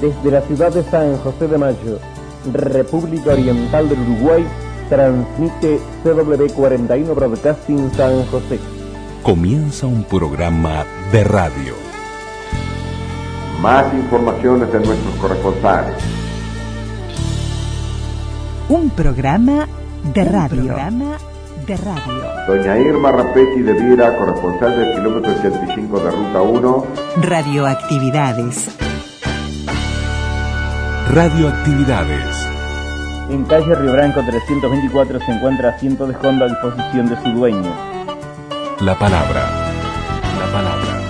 Desde la ciudad de San José de Mayo, República Oriental del Uruguay, transmite CW41 Broadcasting San José. Comienza un programa de radio. Más informaciones de nuestros corresponsales. Un programa de radio. programa de radio. Doña Irma Rapetti de Viera, corresponsal del kilómetro 85 de Ruta 1. Radioactividades. Radioactividades. En calle Río Branco 324 se encuentra asiento de Honda a disposición de su dueño. La palabra. La palabra.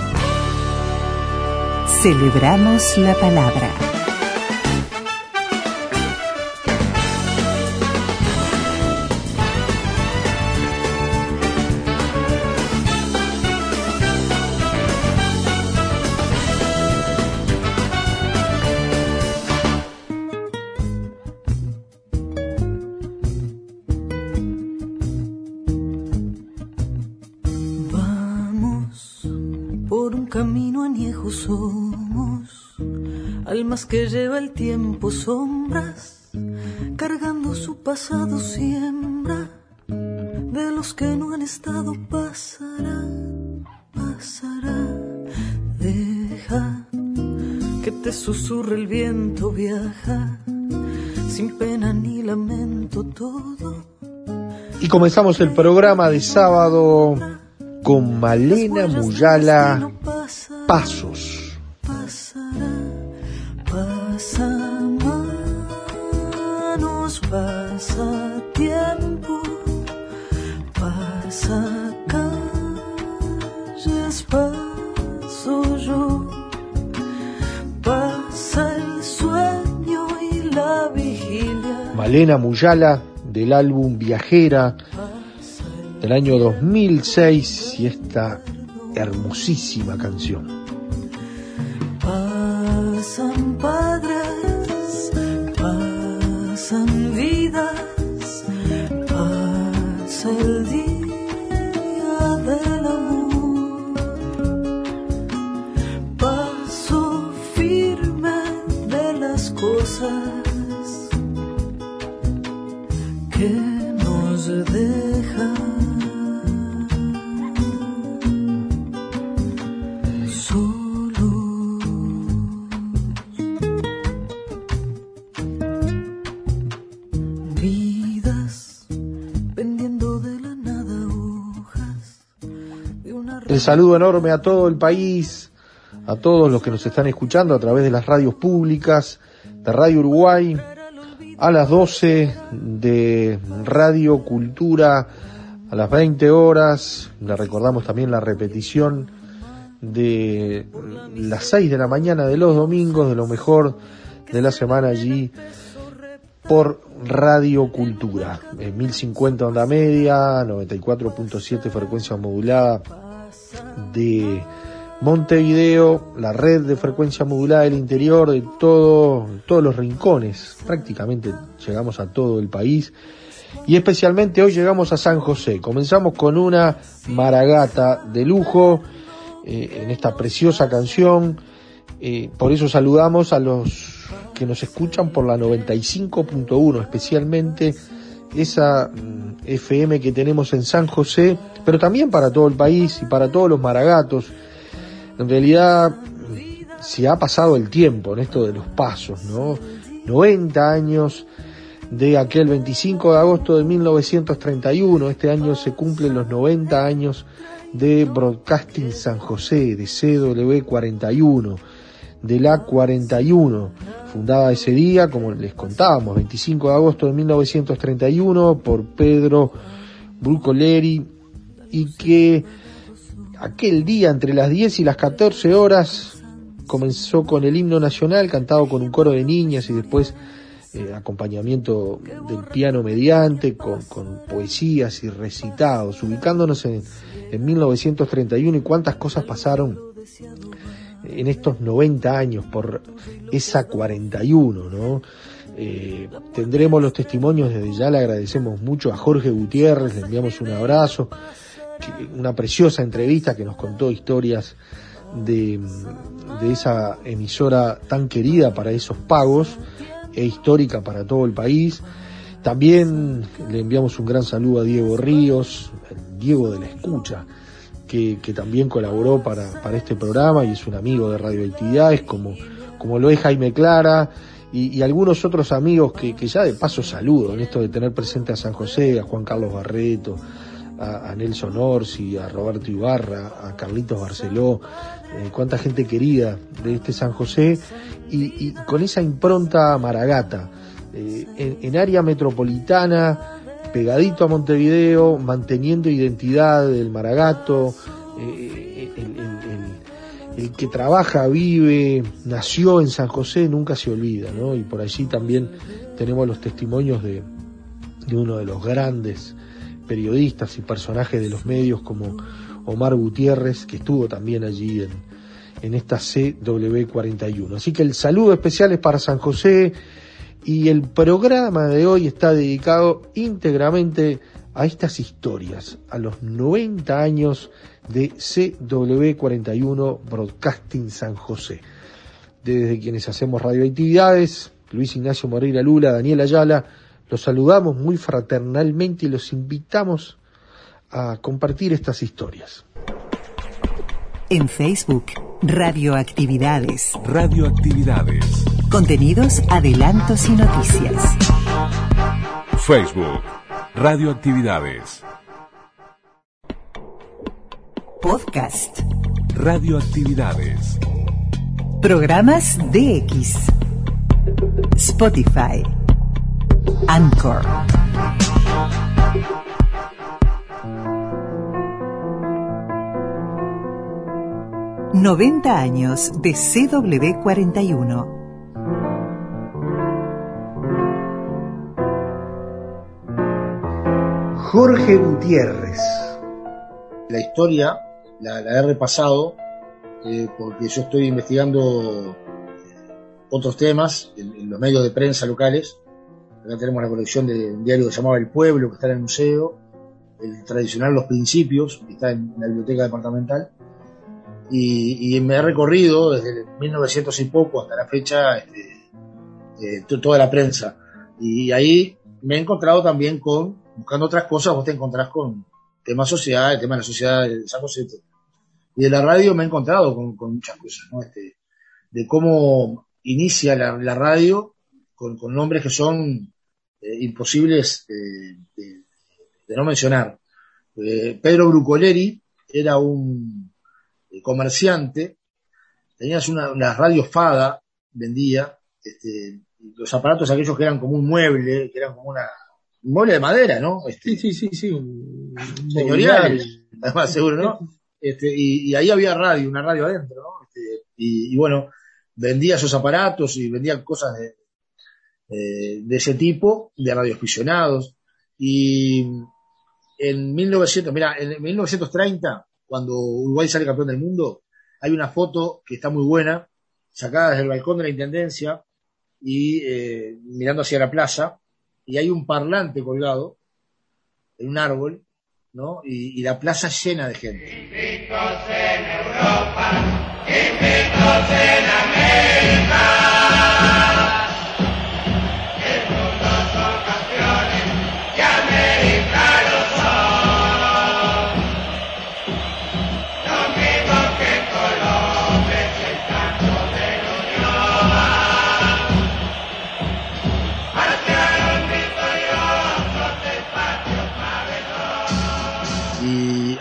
Celebramos la palabra. Que lleva el tiempo sombras, cargando su pasado siembra, de los que no han estado pasará, pasará, deja que te susurre el viento, viaja, sin pena ni lamento todo. Y comenzamos el programa de sábado con Malena Muyala Pasos. Pasará, pasa manos, pasa tiempo, pasa calles, paso yo, pasa el sueño y la vigilia. Malena Muyala del álbum Viajera del año 2006 y esta hermosísima canción. Pasan vidas, pasa el día del amor. Paso firme de las cosas que nos dejan. Saludo enorme a todo el país, a todos los que nos están escuchando a través de las radios públicas, de Radio Uruguay, a las 12 de Radio Cultura, a las 20 horas, le recordamos también la repetición de las 6 de la mañana de los domingos, de lo mejor de la semana allí por Radio Cultura, en 1050 onda media, 94.7 frecuencia modulada de Montevideo, la red de frecuencia modulada del interior de todo, todos los rincones, prácticamente llegamos a todo el país y especialmente hoy llegamos a San José. Comenzamos con una maragata de lujo eh, en esta preciosa canción, eh, por eso saludamos a los que nos escuchan por la 95.1, especialmente esa mm, FM que tenemos en San José, pero también para todo el país y para todos los maragatos. En realidad mm, se ha pasado el tiempo en esto de los pasos, ¿no? 90 años de aquel 25 de agosto de 1931, este año se cumplen los 90 años de Broadcasting San José, de CW41, de la 41, fundada ese día, como les contábamos, 25 de agosto de 1931, por Pedro Brucoleri, y que aquel día, entre las 10 y las 14 horas, comenzó con el himno nacional, cantado con un coro de niñas y después eh, acompañamiento del piano mediante, con, con, poesías y recitados, ubicándonos en, en 1931 y cuántas cosas pasaron en estos 90 años por esa 41, ¿no? Eh, tendremos los testimonios, desde ya le agradecemos mucho a Jorge Gutiérrez, le enviamos un abrazo, una preciosa entrevista que nos contó historias de, de esa emisora tan querida para esos pagos e histórica para todo el país. También le enviamos un gran saludo a Diego Ríos, Diego de la Escucha, que, también colaboró para, para, este programa y es un amigo de Radioactividades, como, como lo es Jaime Clara y, algunos otros amigos que, que, ya de paso saludo en esto de tener presente a San José, a Juan Carlos Barreto, a, Nelson Orsi, a Roberto Ibarra, a Carlitos Barceló, eh, cuánta gente querida de este San José y, con esa impronta maragata. Eh, en, área metropolitana, pegadito a Montevideo, manteniendo identidad del Maragato, eh, el, que trabaja, vive, nació en San José, nunca se olvida, ¿no? Y por allí también tenemos los testimonios de, de uno de los grandes periodistas y personajes de los medios como Omar Gutiérrez, que estuvo también allí en, en esta CW41. Así que el saludo especial es para San José, y el programa de hoy está dedicado íntegramente a estas historias, a los 90 años de CW41 Broadcasting San José. Desde quienes hacemos radioactividades, Luis Ignacio Moreira Lula, Daniel Ayala, los saludamos muy fraternalmente y los invitamos a compartir estas historias. En Facebook, Radioactividades. Radioactividades. Contenidos, adelantos y noticias. Facebook, Radioactividades. Podcast. Radioactividades. Programas DX. Spotify. Anchor. 90 años de CW41. Jorge Gutiérrez. La historia la, he repasado eh, porque yo estoy investigando otros temas en, los medios de prensa locales. Acá tenemos la colección de un diario que se llamaba El Pueblo, que está en el museo. El tradicional Los Principios, que está en la biblioteca departamental y, y, me he recorrido desde 1900 y poco hasta la fecha este, eh, toda la prensa. Y ahí me he encontrado también con, buscando otras cosas, vos te encontrás con temas sociales, temas de la sociedad de San José. Y de la radio me he encontrado con, muchas cosas, ¿no? Este, de cómo inicia la, radio con, nombres que son eh, imposibles eh, de, no mencionar. Eh, Pedro Brucoleri era un comerciante, tenías una, una radio Fada, vendía, este, los aparatos aquellos que eran como un mueble, que eran como una, un mueble de madera, ¿no? Este, sí, sí, sí, sí, un, señorial, además seguro, ¿no? Este, y, y, ahí había radio, una radio adentro, ¿no? Este, y, y, bueno, vendía esos aparatos y vendía cosas de, eh, de ese tipo, de radioaficionados. Y en 1900, mira, en 1930 cuando Uruguay sale campeón del mundo, hay una foto que está muy buena, sacada desde el balcón de la Intendencia y eh, mirando hacia la plaza, y hay un parlante colgado en un árbol, ¿no? Y, la plaza llena de gente.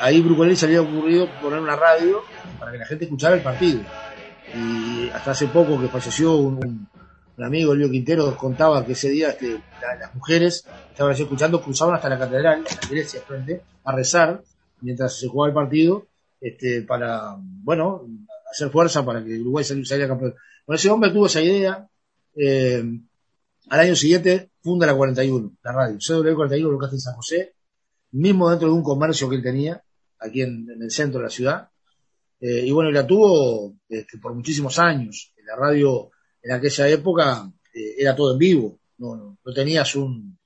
Ahí Brucolelli se había ocurrido poner una radio para que la gente escuchara el partido. Y hasta hace poco que falleció un, un, un amigo, Elio Quintero, contaba que ese día este, la, las mujeres estaban así escuchando, cruzaban hasta la catedral, la iglesia frente, a rezar mientras se jugaba el partido, este, para, bueno, hacer fuerza para que Uruguay saliera campeón. Bueno, ese hombre tuvo esa idea, eh, al año siguiente funda la 41, la radio, CW41, lo que hace en San José, mismo dentro de un comercio que él tenía, aquí en, en el centro de la ciudad. Eh, y bueno, la tuvo este, por muchísimos años. La radio en aquella época eh, era todo en vivo, no, no, no, tenías un,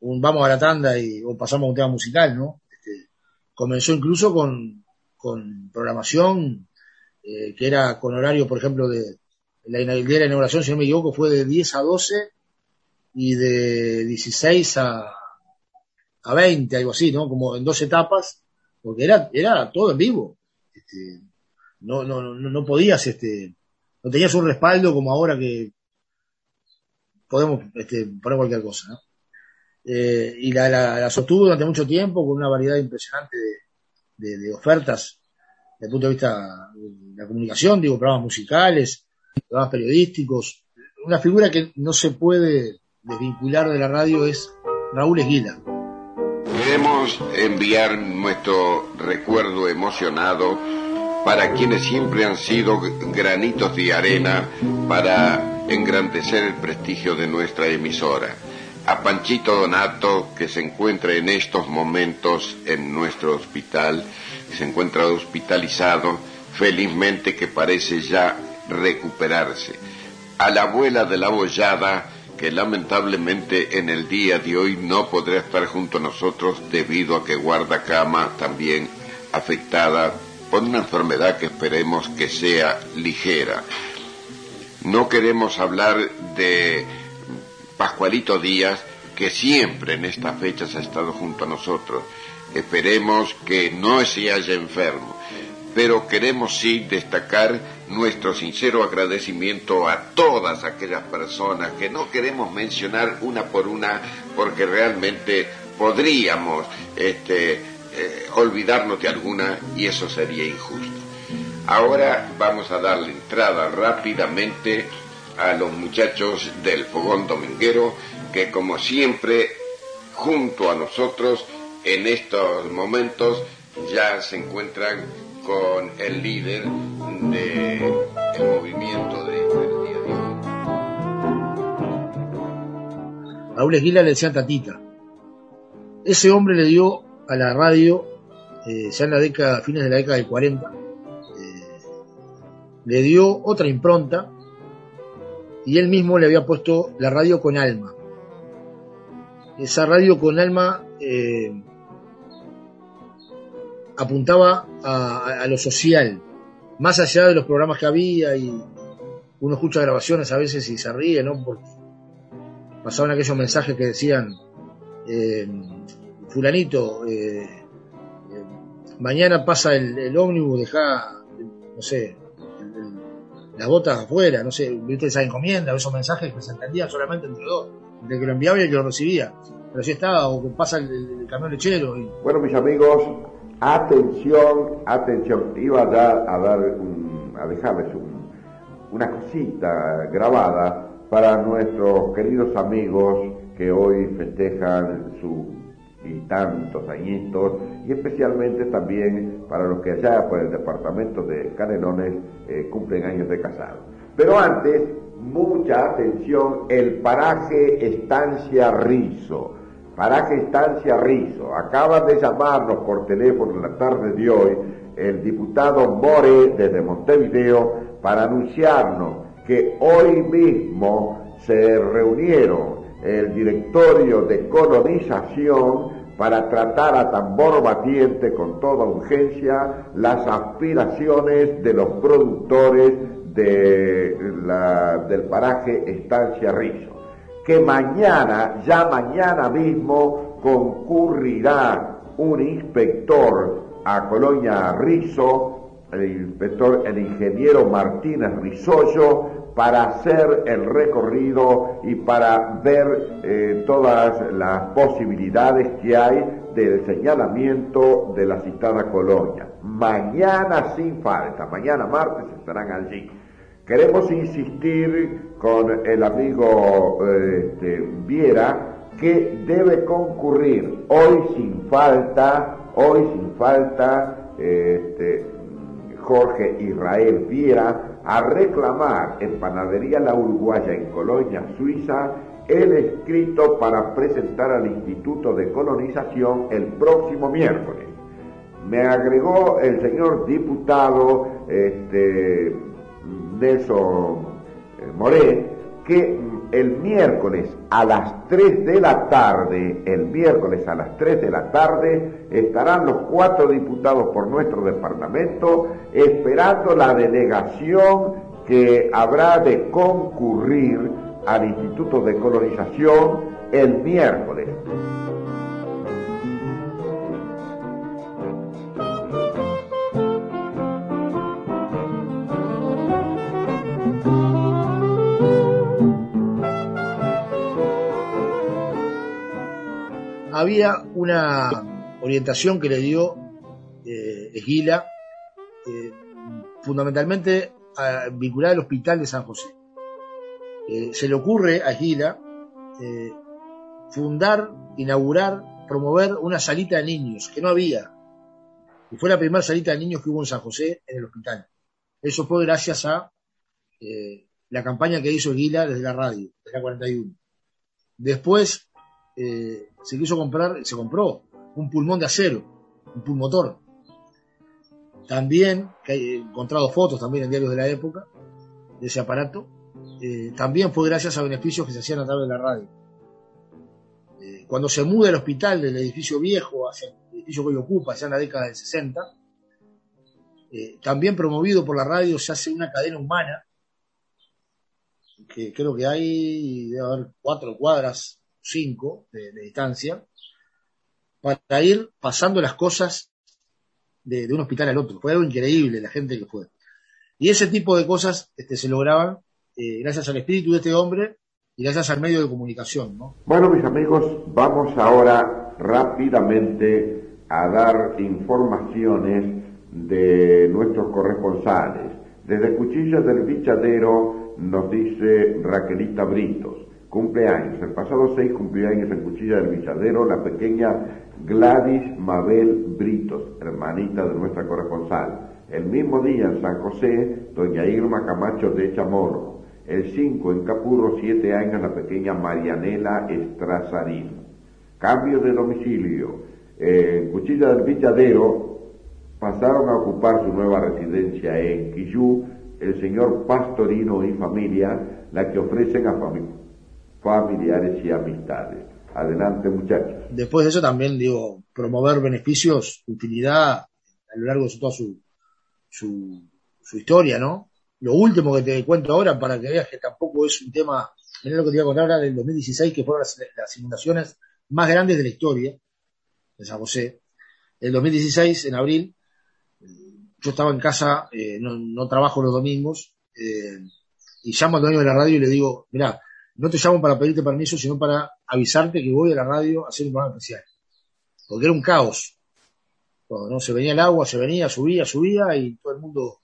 vamos a la tanda y, o pasamos a un tema musical, ¿no? Este, comenzó incluso con, con programación eh, que era con horario, por ejemplo, de la, de la inauguración, si no me equivoco, fue de 10 a 12 y de 16 a, a 20, algo así, ¿no? Como en dos etapas, porque era, era todo en vivo. Este, no, no, no, no podías, este, no tenías un respaldo como ahora que podemos este, poner cualquier cosa, ¿no? Eh, y la, la, sostuvo durante mucho tiempo con una variedad impresionante de, de, de ofertas desde el punto de vista de la comunicación, digo, programas musicales, programas periodísticos. Una figura que no se puede desvincular de la radio es Raúl Esguila. Queremos enviar nuestro recuerdo emocionado para quienes siempre han sido granitos de arena para engrandecer el prestigio de nuestra emisora. A Panchito Donato, que se encuentra en estos momentos en nuestro hospital, se encuentra hospitalizado, felizmente que parece ya recuperarse. A la abuela de la bollada, que lamentablemente en el día de hoy no podrá estar junto a nosotros debido a que guarda cama también afectada por una enfermedad que esperemos que sea ligera. No queremos hablar de Pascualito Díaz, que siempre en estas fechas ha estado junto a nosotros. Esperemos que no se haya enfermo, pero queremos sí destacar nuestro sincero agradecimiento a todas aquellas personas que no queremos mencionar una por una porque realmente podríamos este, eh, olvidarnos de alguna y eso sería injusto. Ahora vamos a darle entrada rápidamente a los muchachos del Fogón Dominguero que como siempre junto a nosotros en estos momentos ya se encuentran con el líder del movimiento de del día de hoy. Raúl Esguila le decían Tatita. Ese hombre le dio a la radio, eh, ya en la década, fines de la década del 40, eh, le dio otra impronta y él mismo le había puesto la radio con alma. Esa radio con alma eh, apuntaba a, lo social, más allá de los programas que había y uno escucha grabaciones a veces y se ríe, ¿no? Porque pasaban aquellos mensajes que decían, eh, fulanito, eh, eh, mañana pasa el, el ómnibus, deja, no sé, el- las botas afuera, no sé, viste esa encomienda, esos mensajes que se entendían solamente entre dos, entre que lo enviaba y el que lo recibía. Pero si estaba, o que pasa el camión lechero y Bueno, mis amigos, atención, atención. Iba ya a dar un- a dejarles un- una cosita grabada para nuestros queridos amigos que hoy festejan sus y tantos añitos y especialmente también para los que allá por el departamento de Canelones eh, cumplen años de casado. Pero antes, mucha atención, el paraje Estancia Rizo. Paraje Estancia Rizo. Acaba de llamarnos por teléfono en la tarde de hoy el diputado More desde Montevideo para anunciarnos que hoy mismo se reunieron el directorio de colonización para tratar a tambor batiente con toda urgencia las aspiraciones de los productores de la- del paraje Estancia Rizo que mañana, ya mañana mismo, concurrirá un inspector a Colonia Rizo, el inspector, el ingeniero Martínez Rizoyo, para hacer el recorrido y para ver eh, todas las posibilidades que hay del señalamiento de la citada colonia. Mañana sin falta, mañana martes estarán allí. Queremos insistir con el amigo eh, este, Viera que debe concurrir hoy sin falta, hoy sin falta, este, Jorge Israel Viera a reclamar en Panadería La Uruguaya en Colonia, Suiza, el escrito para presentar al Instituto de Colonización el próximo miércoles. Me agregó el señor diputado este, Nelson eh, Moret que el miércoles a las 3 de la tarde, el miércoles a las 3 de la tarde, estarán los cuatro diputados por nuestro departamento esperando la delegación que habrá de concurrir al Instituto de Colonización el miércoles. Había una orientación que le dio eh, Esguila, eh, fundamentalmente vinculada al hospital de San José. Eh, se le ocurre a Esguila eh, fundar, inaugurar, promover una salita de niños, que no había. Y fue la primera salita de niños que hubo en San José en el hospital. Eso fue gracias a la campaña que hizo Esguila desde la radio, desde la 41. Después eh, se quiso comprar, se compró un pulmón de acero, un pulmotor. También, que he encontrado fotos también en diarios de la época de ese aparato, eh, también fue gracias a beneficios que se hacían a través de la radio. Eh, cuando se muda el hospital del edificio viejo hacia el edificio que hoy ocupa, ya en la década del 60, también promovido por la radio se hace una cadena humana, que creo que hay, debe haber cuatro cuadras 5 de, distancia, para ir pasando las cosas de, un hospital al otro. Fue algo increíble la gente que fue. Y ese tipo de cosas este, se lograban eh, gracias al espíritu de este hombre y gracias al medio de comunicación. ¿no? Bueno, mis amigos, vamos ahora rápidamente a dar informaciones de nuestros corresponsales. Desde Cuchillas del Bichadero nos dice Raquelita Britos cumpleaños. El pasado 6 cumpleaños en Cuchilla del Villadero la pequeña Gladys Mabel Britos, hermanita de nuestra corresponsal. El mismo día en San José, doña Irma Camacho de Chamorro. El 5 en Capurro, 7 años la pequeña Marianela Estrazarín. Cambio de domicilio. En Cuchilla del Villadero pasaron a ocupar su nueva residencia en Quillú el señor Pastorino y familia, la que ofrecen a familia familiares y amistades. Adelante, muchachos. Después de eso también, digo, promover beneficios, utilidad a lo largo de toda su, su, su historia, ¿no? Lo último que te cuento ahora, para que veas que tampoco es un tema, mirá lo que te voy a contar ahora del 2016, que fueron las, inundaciones más grandes de la historia de San José. El 2016, en abril, yo estaba en casa, eh, no, no, trabajo los domingos, eh, y llamo al dueño de la radio y le digo, mira, no te llamo para pedirte permiso, sino para avisarte que voy a la radio a hacer un programa especial. Porque era un caos. ¿no? Se venía el agua, se venía, subía, subía y todo el mundo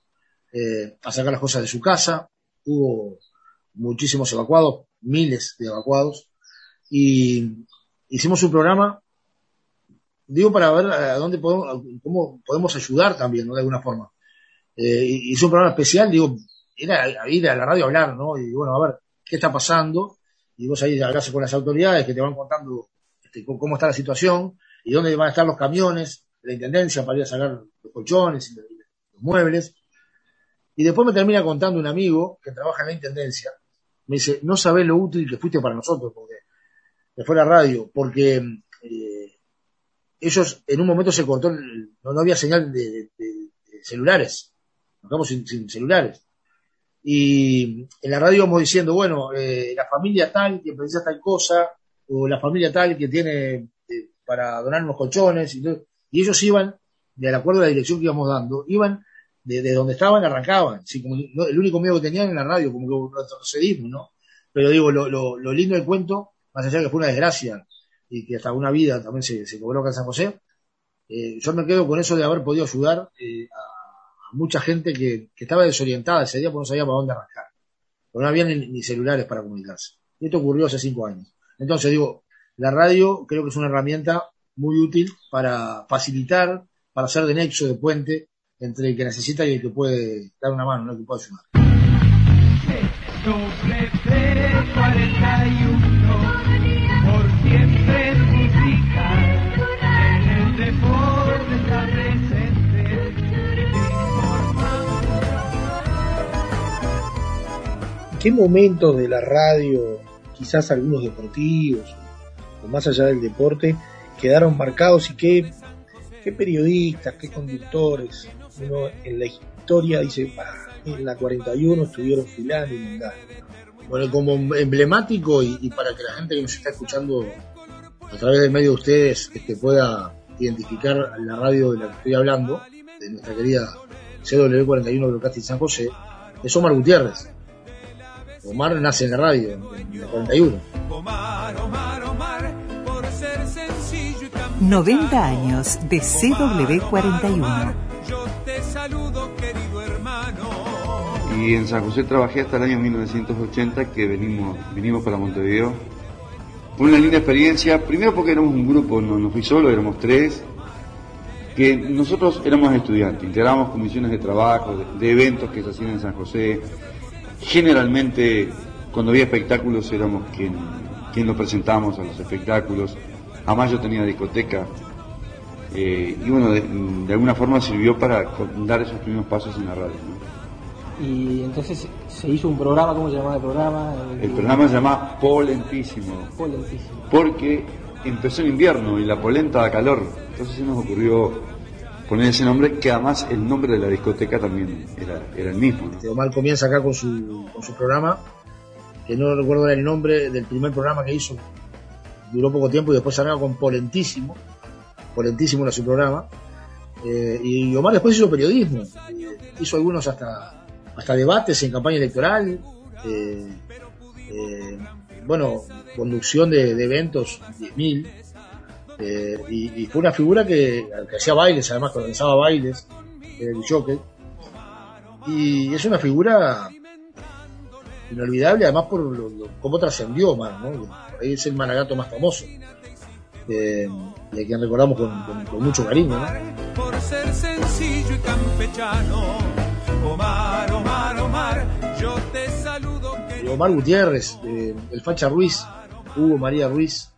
eh, a sacar las cosas de su casa. Hubo muchísimos evacuados, miles de evacuados. Y hicimos un programa, digo, para ver a dónde podemos, cómo podemos ayudar también, ¿no? De alguna forma. Eh, hice un programa especial, digo, era ir a la radio a hablar, ¿no? Y bueno, a ver, qué está pasando, y vos ahí hablas con las autoridades que te van contando este, cómo está la situación y dónde van a estar los camiones la intendencia para ir a sacar los colchones y los muebles. Y después me termina contando un amigo que trabaja en la intendencia. Me dice, no sabés lo útil que fuiste para nosotros, porque me fue la radio, porque eh, ellos en un momento se cortó, no, había señal de, celulares, nos quedamos sin celulares y en la radio vamos diciendo, bueno, eh, la familia tal que precisa tal cosa, o la familia tal que tiene eh, para donar unos colchones, y, y, ellos iban, de acuerdo a la dirección que íbamos dando, iban de, donde estaban, arrancaban, el único miedo que tenían en la radio, como que retrocedimos, ¿no? Pero digo, lo, lo, lo, lindo del cuento, más allá de que fue una desgracia, y que hasta una vida también se, se cobró acá en San José, eh, yo me quedo con eso de haber podido ayudar eh, a mucha gente que, estaba desorientada ese día porque no sabía para dónde arrancar. Porque no había ni, celulares para comunicarse. Y esto ocurrió hace cinco años. Entonces digo, la radio creo que es una herramienta muy útil para facilitar, para hacer de nexo, de puente entre el que necesita y el que puede dar una mano, el que puede ayudar. ¿Qué momentos de la radio, quizás algunos deportivos, o más allá del deporte, quedaron marcados y qué, periodistas, qué conductores, uno en la historia dice, en la 41 estuvieron filando y mandando. Bueno, como emblemático y, para que la gente que nos está escuchando a través del medio de ustedes este, pueda identificar la radio de la que estoy hablando, de nuestra querida CW41 Broadcasting San José, es Omar Gutiérrez. Omar nace en la radio, en la 41. 90 años de CW41. Y en San José trabajé hasta el año 1980 que venimos, vinimos para Montevideo. Fue una linda experiencia, primero porque éramos un grupo, no, no fui solo, éramos tres, que nosotros éramos estudiantes, integrábamos comisiones de trabajo, de, eventos que se hacían en San José. Generalmente, cuando había espectáculos, éramos quien, quien lo presentábamos a los espectáculos. Además, yo tenía discoteca. Eh, y bueno, de, alguna forma sirvió para dar esos primeros pasos en la radio y entonces se hizo un programa, ¿cómo se llamaba el programa? El, programa se llama Polentísimo. Polentísimo. Porque empezó en invierno y la polenta da calor. Entonces se nos ocurrió poner ese nombre, que además el nombre de la discoteca también era, era el mismo. ¿no? Omar comienza acá con su, con su programa, que no recuerdo el nombre del primer programa que hizo, duró poco tiempo y después arranca con Polentísimo. Polentísimo era su programa. Eh, y Omar después hizo periodismo, hizo algunos hasta hasta debates en campaña electoral, eh, eh, bueno, conducción de, eventos, 10.000, eh, y, fue una figura que, hacía bailes, además que organizaba bailes, el choque, y es una figura inolvidable, además por cómo trascendió más, ¿no? Ahí es el managato más famoso. y a quien recordamos con, con mucho cariño. ¿no? Por ser sencillo y campechano Omar, Omar, Omar, yo te saludo. Omar Gutiérrez, eh, el Facha Ruiz, Hugo María Ruiz,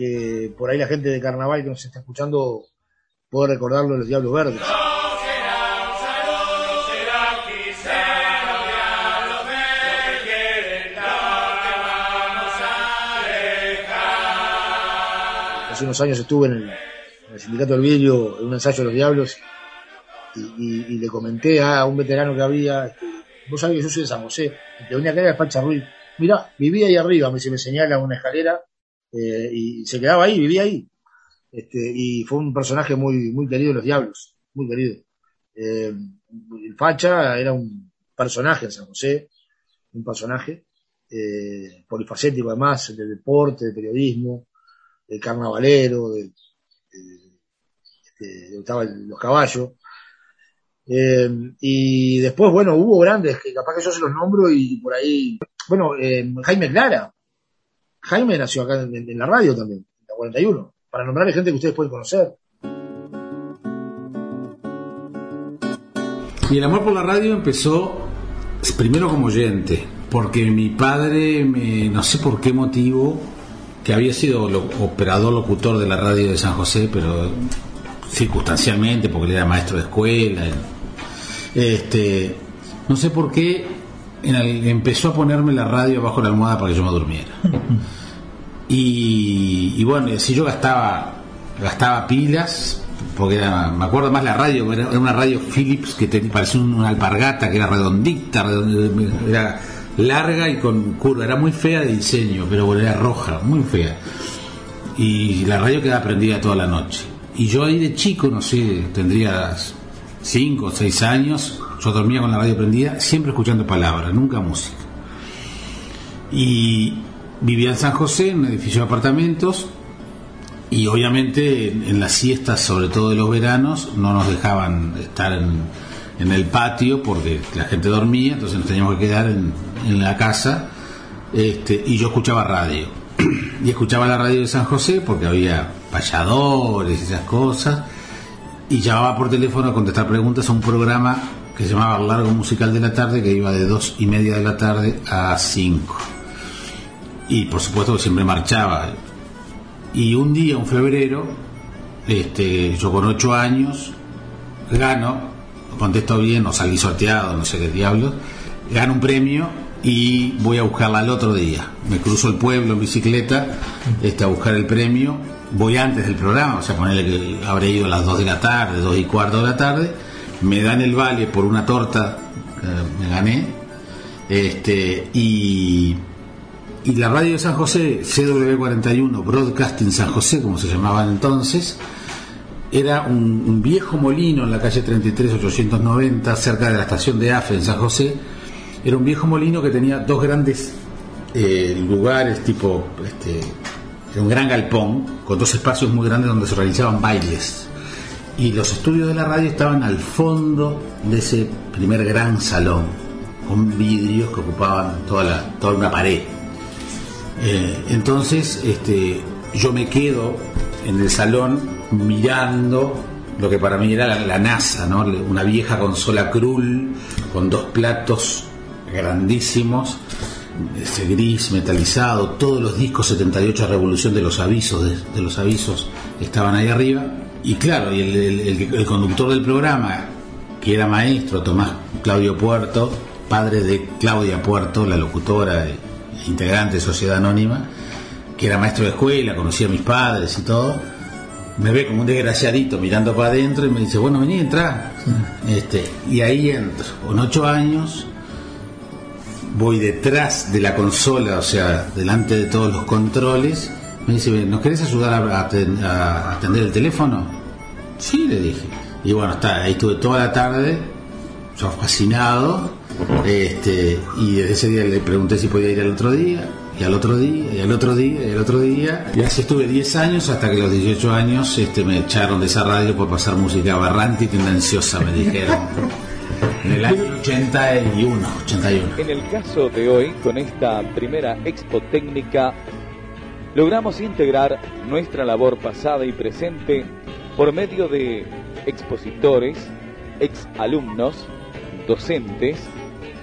que por ahí la gente de carnaval que nos está escuchando puede recordarlo de los Diablos Verdes. Hace unos años estuve en el, en el Sindicato del Vidrio en un ensayo de los Diablos y, le comenté a un veterano que había, este, vos sabés que yo soy de San José, el que venía acá era Pacha Ruiz, mira, vivía ahí arriba, me, se me señala una escalera eh, y se quedaba ahí, vivía ahí. Este, y fue un personaje muy, muy querido de los diablos, muy querido. Eh, el Facha era un personaje en San José, un personaje eh, polifacético además, del deporte, del periodismo, del carnavalero, de, este, los caballos. Eh, y después, bueno, hubo grandes, que capaz que yo se los nombro y por ahí, bueno, eh, Jaime Clara. Jaime nació acá en, la radio también, en la 41, para nombrar gente que ustedes pueden conocer. Y el amor por la radio empezó primero como oyente, porque mi padre, me, no sé por qué motivo, que había sido operador locutor de la radio de San José, pero circunstancialmente, porque él era maestro de escuela, este, no sé por qué empezó a ponerme la radio bajo la almohada para que yo me durmiera. Y, bueno, si yo gastaba gastaba pilas, porque me acuerdo más la radio, era, una radio Philips que parecía una alpargata, que era redondita, era larga y con curva, era muy fea de diseño, pero era roja, muy fea. Y la radio quedaba prendida toda la noche. Y yo ahí de chico, no sé, tendría cinco o seis años, yo dormía con la radio prendida, siempre escuchando palabras, nunca música. Y vivía en San José, en un edificio de apartamentos, y obviamente en, las siestas, sobre todo de los veranos, no nos dejaban estar en, el patio porque la gente dormía, entonces nos teníamos que quedar en, la casa, este, y yo escuchaba radio. y escuchaba la radio de San José porque había payadores y esas cosas y llamaba por teléfono a contestar preguntas a un programa que se llamaba Largo Musical de la Tarde, que iba de dos y media de la tarde a cinco. Y por supuesto que siempre marchaba. Y un día, un febrero, este, yo con ocho años, gano, contesto bien, o salí sorteado, no sé qué diablos, gano un premio y voy a buscarla al otro día. Me cruzo el pueblo en bicicleta este, a buscar el premio. Voy antes del programa, o sea, ponerle que habré ido a las 2 de la tarde, 2 y cuarto de la tarde. Me dan el vale por una torta, me gané. Este, y, y la radio de San José, CW41, Broadcasting San José, como se llamaban entonces, era un, un viejo molino en la calle 33 890, cerca de la estación de AFE en San José era un viejo molino que tenía dos grandes eh, lugares, tipo, este, un gran galpón, con dos espacios muy grandes donde se realizaban bailes. Y los estudios de la radio estaban al fondo de ese primer gran salón, con vidrios que ocupaban toda, la, toda una pared. Eh, entonces, este, yo me quedo en el salón mirando lo que para mí era la, NASA, ¿no? una vieja consola Krull con dos platos grandísimos, ese gris metalizado, todos los discos 78 Revolución de los avisos, de, los avisos estaban ahí arriba. Y claro, y el, conductor del programa, que era maestro, Tomás Claudio Puerto, padre de Claudia Puerto, la locutora e integrante de Sociedad Anónima, que era maestro de escuela, conocía a mis padres y todo, me ve como un desgraciadito mirando para adentro y me dice, bueno, vení, entra. Este, y ahí entro, con ocho años, voy detrás de la consola, o sea, delante de todos los controles, me dice, ¿nos querés ayudar a, atender el teléfono? Sí, le dije. Y bueno, está, ahí estuve toda la tarde, yo fascinado, este, y desde ese día le pregunté si podía ir al otro día, y al otro día, y al otro día, y al otro día. Y así estuve 10 años hasta que los 18 años este, me echaron de esa radio por pasar música barrante y tendenciosa, me dijeron. En el año 81, 81. En el caso de hoy, con esta primera expo técnica, logramos integrar nuestra labor pasada y presente por medio de expositores, exalumnos, docentes,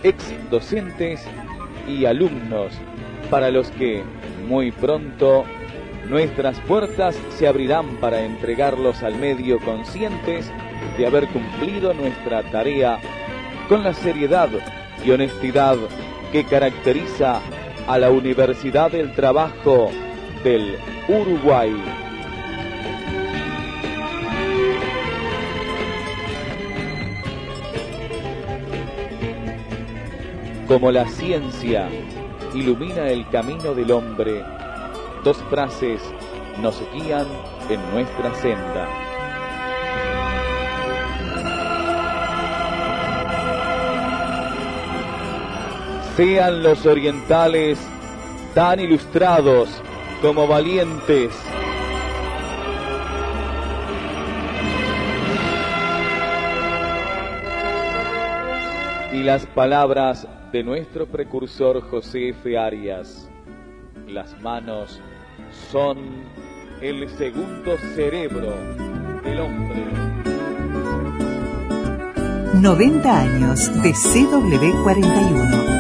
ex-docentes y alumnos, para los que muy pronto nuestras puertas se abrirán para entregarlos al medio conscientes de haber cumplido nuestra tarea con la seriedad y honestidad que caracteriza a la Universidad del Trabajo del Uruguay. Como la ciencia ilumina el camino del hombre, dos frases nos guían en nuestra senda. Sean los orientales tan ilustrados como valientes. Y las palabras de nuestro precursor José F. Arias, las manos son el segundo cerebro del hombre. 90 años de CW41.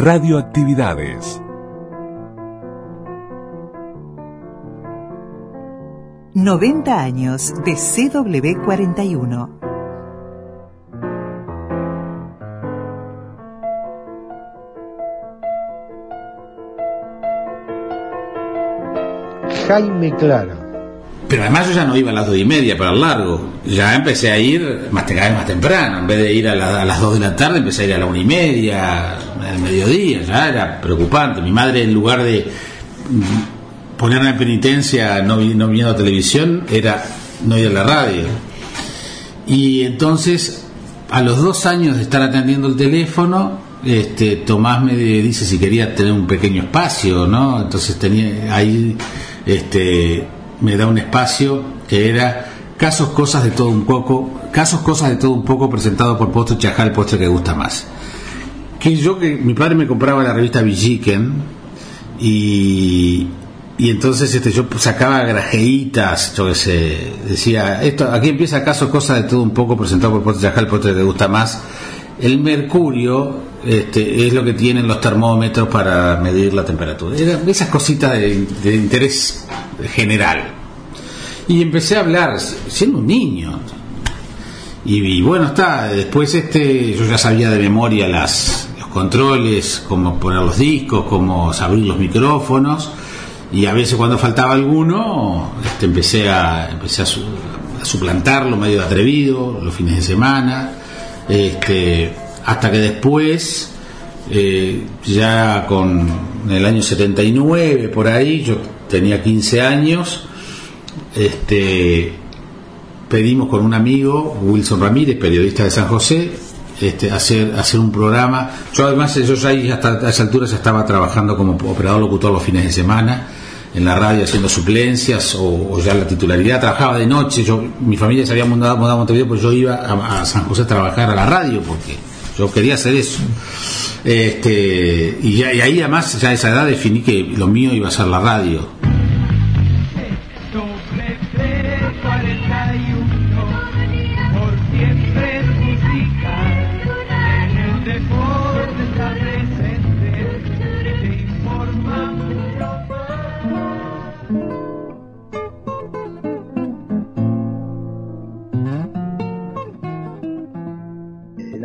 Radioactividades. Noventa años de CW41. Jaime Clara. Pero además yo ya no iba a las dos y media para el largo. Ya empecé a ir más, cada vez más temprano. En vez de ir a, las dos de la tarde, empecé a ir a la una y media, al mediodía. Ya era preocupante. Mi madre, en lugar de ponerme en penitencia no, no viendo televisión, era no ir a la radio. Y entonces, a los dos años de estar atendiendo el teléfono, este, Tomás me dice si quería tener un pequeño espacio, ¿no? Entonces tenía ahí este, me da un espacio que era casos, cosas de todo un poco, casos, cosas de todo un poco presentado por Postre Chajal, el postre que gusta más. Que yo, que mi padre me compraba la revista Villiquen y, y entonces este, yo sacaba grajeitas, yo que sé, decía, esto, aquí empieza casos, cosas de todo un poco presentado por Postre Chajal, el postre que gusta más. El mercurio este, es lo que tienen los termómetros para medir la temperatura. esas cositas de, interés general. Y empecé a hablar siendo un niño. Y, bueno, está, después este, yo ya sabía de memoria los controles, cómo poner los discos, cómo abrir los micrófonos. Y a veces cuando faltaba alguno, este, empecé a, empecé a, a suplantarlo medio atrevido, los fines de semana. Este, hasta que después, eh, ya con el año 79, por ahí, yo tenía 15 años, este, pedimos con un amigo, Wilson Ramírez, periodista de San José, este, hacer, hacer un programa. Yo además, yo ya hasta a esa altura ya estaba trabajando como operador locutor los fines de semana en la radio haciendo suplencias o, o ya la titularidad. Trabajaba de noche, yo, mi familia se había mudado, mudado a Montevideo, pues yo iba a, a San José a trabajar a la radio porque yo quería hacer eso. Este, y, y ahí además ya a esa edad definí que lo mío iba a ser la radio.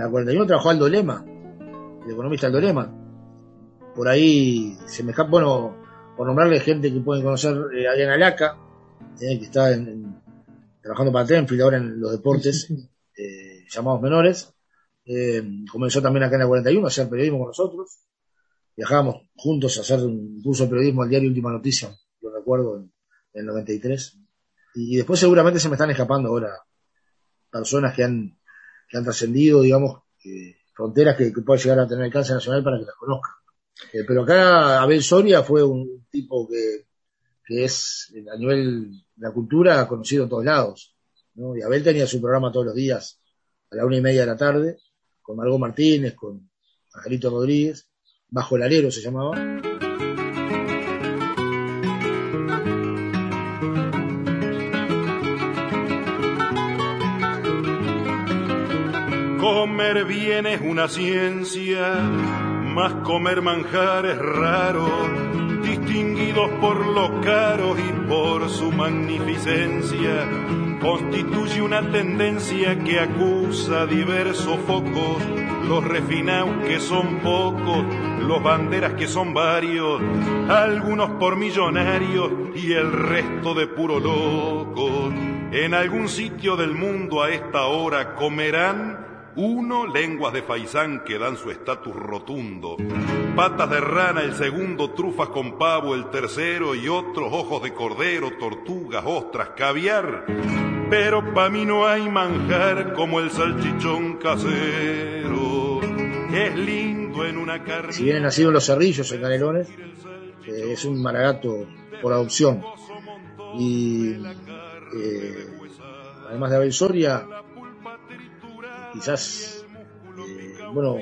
La 41 trabajó Aldo Lema, el economista Aldo Lema. Por ahí se me escapa, bueno, por nombrarle gente que pueden conocer, eh, Adriana Laca, eh, que está en- en- trabajando para Tenfield ahora en los deportes eh, llamados menores. Eh, comenzó también acá en la 41 a hacer periodismo con nosotros. Viajábamos juntos a hacer un curso de periodismo al diario Última Noticia, lo recuerdo, en, en el 93. Y, y después seguramente se me están escapando ahora personas que han, que han trascendido, digamos, eh, fronteras que, que pueden llegar a tener alcance nacional para que las conozcan. Eh, pero acá Abel Soria fue un tipo que, es eh, a nivel de la cultura conocido en todos lados. Y Abel tenía su programa todos los días a la una y media de la tarde, con Margot Martínez, con Angelito Rodríguez, Bajo el Alero se llamaba. Comer bien es una ciencia, más comer manjar es raro, distinguidos por lo caro y por su magnificencia, constituye una tendencia que acusa diversos focos, los refinados que son pocos, los banderas que son varios, algunos por millonarios y el resto de puro locos. En algún sitio del mundo a esta hora comerán uno, lenguas de faisán que dan su estatus rotundo. Patas de rana, el segundo, trufas con pavo, el tercero, y otros ojos de cordero, tortugas, ostras, caviar. Pero pa' mí no hay manjar como el salchichón casero. Es lindo en una carne. Si bien nacido en Los Cerrillos, en Canelones, que es un maragato por adopción. Y eh, además de Abel Soria, quizás, eh, bueno,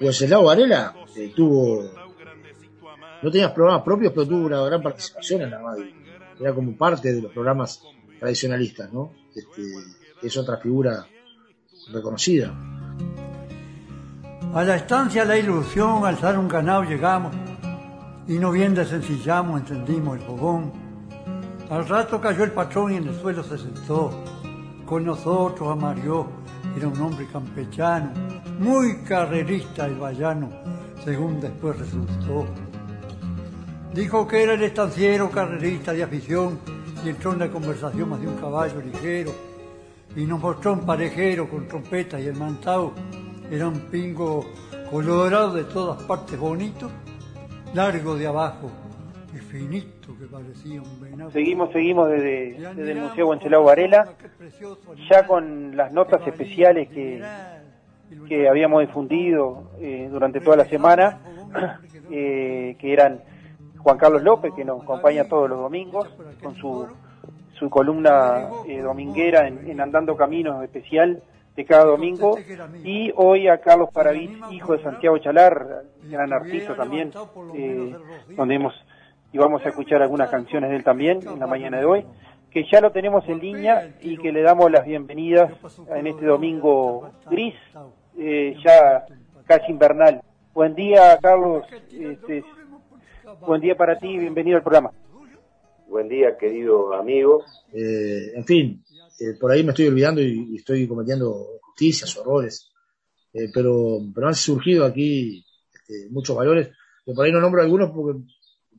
Wenceslao Varela eh, tuvo, no tenía programas propios, pero tuvo una gran participación en la radio. Era como parte de los programas tradicionalistas, ¿no? Este, es otra figura reconocida. A la estancia La Ilusión, alzar un ganado llegamos, y no bien desencillamos, encendimos el fogón. Al rato cayó el patrón y en el suelo se sentó. Con nosotros amarió, era un hombre campechano, muy carrerista el vallano, según después resultó. Dijo que era el estanciero carrerista de afición y entró en la conversación más de un caballo ligero y nos mostró un parejero con trompeta y el mantao. Era un pingo colorado de todas partes bonito, largo de abajo y finito que parecía un venado. Seguimos, seguimos desde, desde el Museo Wenceslao Varela, ya con las notas especiales que, que habíamos difundido eh, durante toda la semana, eh, que eran Juan Carlos López, que nos acompaña todos los domingos, con su, su columna eh, dominguera en, en Andando Caminos especial de cada domingo, y hoy a Carlos Paravich, hijo de Santiago Chalar, gran artista también, eh, donde hemos y vamos a escuchar algunas canciones de él también en la mañana de hoy, que ya lo tenemos en línea y que le damos las bienvenidas en este domingo gris, eh, ya casi invernal. Buen día, Carlos. Este, buen día para ti, bienvenido al programa. Buen día, querido amigo. Eh, en fin, eh, por ahí me estoy olvidando y, y estoy cometiendo justicias, horrores, eh, pero, pero han surgido aquí este, muchos valores, que por ahí no nombro algunos porque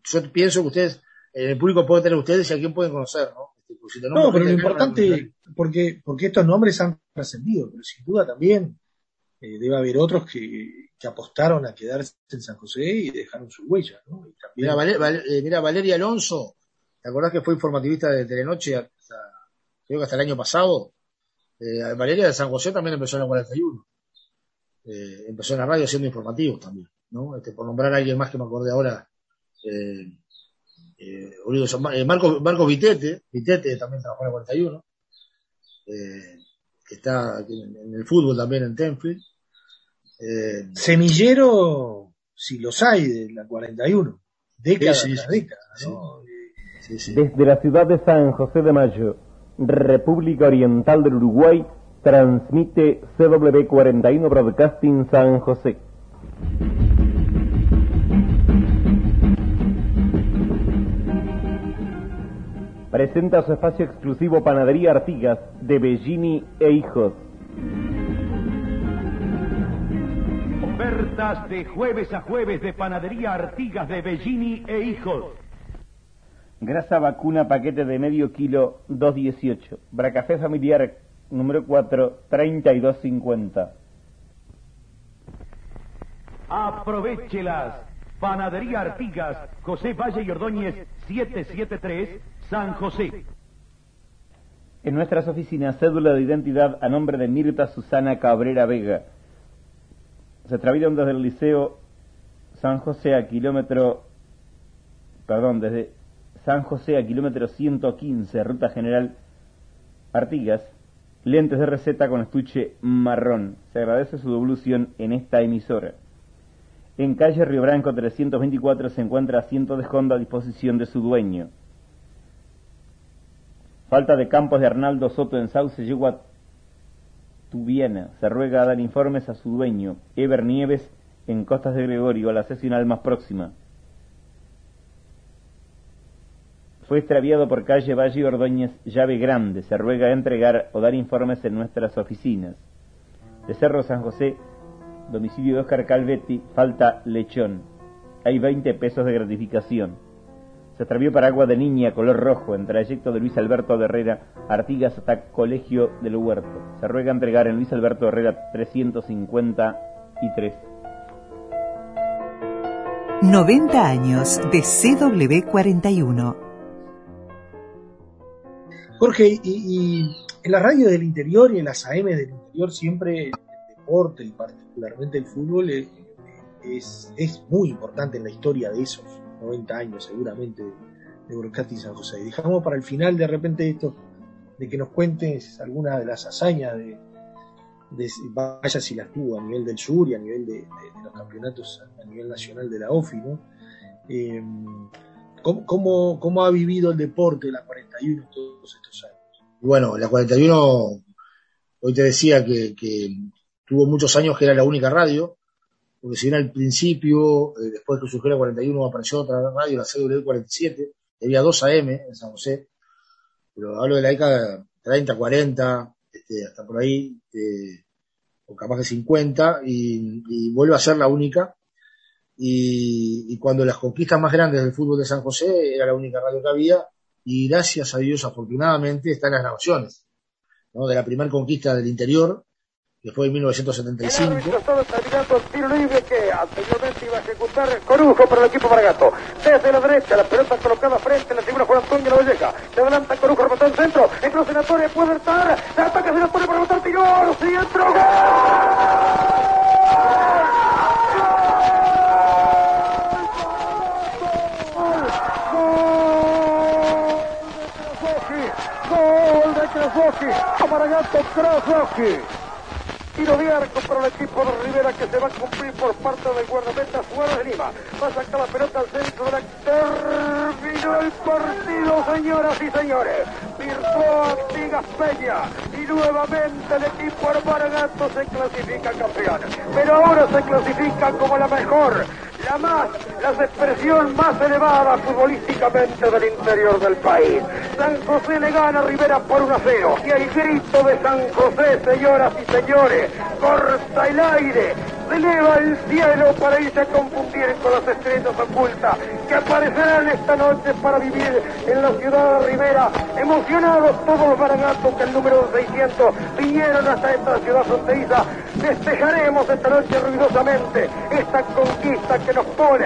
yo pienso que ustedes, en el público pueden tener ustedes y a quién pueden conocer, ¿no? Este, si No, pero lo importante, porque, porque estos nombres han trascendido, pero sin duda también eh, debe haber otros que, que apostaron a quedarse en San José y dejaron su huella, ¿no? Y también- Mira, eh, mira, Valeria Alonso, ¿te acordás que fue informativista de Telenoche hasta, creo que hasta el año pasado? Eh, Valeria de San José también empezó en el 41. Eh, empezó en la radio haciendo informativos también, ¿no? Este, por nombrar a alguien más que me acordé ahora, eh, eh, eh, Marco, Marcos Vitete, Vitete también trabajó en el 41, eh, que está en, el fútbol también en Tenfield. Eh, Semillero, si los hay, de la 41. Década Sí, sí, tras sí. década, ¿no? Desde la ciudad de San José de Mayo, República Oriental del Uruguay, transmite CW41 Broadcasting San José. Presenta su espacio exclusivo Panadería Artigas de Bellini e Hijos. Ofertas de jueves a jueves de Panadería Artigas de Bellini e Hijos. Grasa vacuna paquete de medio kilo 218. Bracafé familiar número 4 3250. Aprovechelas. Panadería Artigas, José Valle y Ordóñez 773, San José. En nuestras oficinas, cédula de identidad a nombre de Mirta Susana Cabrera Vega. Se extravían desde el Liceo San José a kilómetro, perdón, desde San José a kilómetro 115, Ruta General Artigas, lentes de receta con estuche marrón. Se agradece su devolución en esta emisora. En calle Río Branco 324 se encuentra asiento de Honda a disposición de su dueño. Falta de campos de Arnaldo Soto en Sauce Yegua Tubiana. Se ruega a dar informes a su dueño, Eber Nieves, en Costas de Gregorio, a la sesional más próxima. Fue extraviado por calle Valle Ordóñez, llave grande. Se ruega entregar o dar informes en nuestras oficinas. De Cerro San José, domicilio de Oscar Calvetti, falta lechón. Hay 20 pesos de gratificación. Se extravió paraguas de niña color rojo en trayecto de Luis Alberto de Herrera, Artigas hasta Colegio del Huerto. Se ruega entregar en Luis Alberto Herrera 353. 90 años de CW41. Jorge, y, y en la radio del interior y en las AM del interior siempre el deporte y particularmente el fútbol es, es, es muy importante en la historia de esos 90 años seguramente de Broadcasting San José. Y dejamos para el final de repente esto de que nos cuentes alguna de las hazañas de, de vaya si las tuvo a nivel del sur y a nivel de, de- de los campeonatos a nivel nacional de la OFI, ¿no? Eh, ¿cómo, cómo, cómo ha vivido el deporte la 41 todos estos años? Bueno, la 41, hoy te decía que, que tuvo muchos años que era la única radio, porque si bien al principio, eh, después que surgió la 41, apareció otra radio, la CW 47, había dos AM en San José, pero hablo de la década 30, 40, este, hasta por ahí, eh, o capaz que 50, y, y vuelve a ser la única. Y, y cuando las conquistas más grandes del fútbol de San José era la única radio que había, y gracias a Dios, afortunadamente, están las grabaciones, ¿no? De la primera conquista del interior, que fue en 1975. Estaba terminando el tiro libre que anteriormente iba a ejecutar Corujo para el equipo Maragato. Desde la derecha, la pelota colocada frente a la figura Juan Antonio La Valleja. Se adelanta Corujo, remató el centro. Entró Senatore, puede estar. Se ataca Senatore para rematar tiro. Sí, entró. Gol de Krasoski. Maragato Krasoski. Tiro de arco para el equipo de Rivera que se va a cumplir por parte del guardameta Suárez Lima. Va a sacar la pelota al centro de la... Terminó el partido, señoras y señores. Virtuó Artigas Peña. Y nuevamente el equipo Armaragato se clasifica campeón. Pero ahora se clasifica como la mejor, la jamás la expresión más elevada futbolísticamente del interior del país. San José le gana a Rivera por 1 a 0. Y el grito de San José, señoras y señores, corta el aire, eleva el cielo para irse a confundir con las estrellas ocultas que aparecerán esta noche para vivir en la ciudad de Rivera. Emocionados todos los baragatos que el número 600 vinieron hasta esta ciudad fronteriza. Festejaremos esta noche ruidosamente esta conquista que nos pone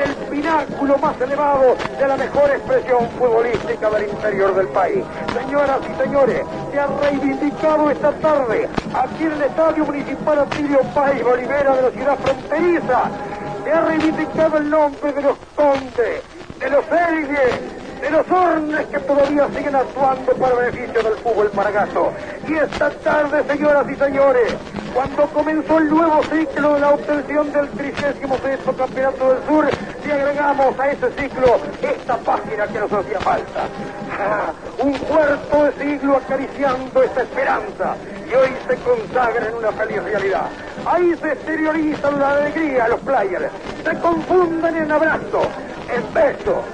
el pináculo más elevado de la mejor expresión futbolística del interior del país. Señoras y señores, se ha reivindicado esta tarde aquí en el Estadio Municipal Atilio País Bolivera de la ciudad fronteriza. Se ha reivindicado el nombre de los condes, de los Elgues, de los Hornes que todavía siguen actuando para beneficio del fútbol maragato. Y esta tarde, señoras y señores, cuando comenzó el nuevo ciclo de la obtención del 36 Campeonato del Sur, le agregamos a ese ciclo esta página que nos hacía falta. Un cuarto de siglo acariciando esta esperanza y hoy se consagra en una feliz realidad. Ahí se exterioriza la alegría los players, se confunden en abrazo, en besos,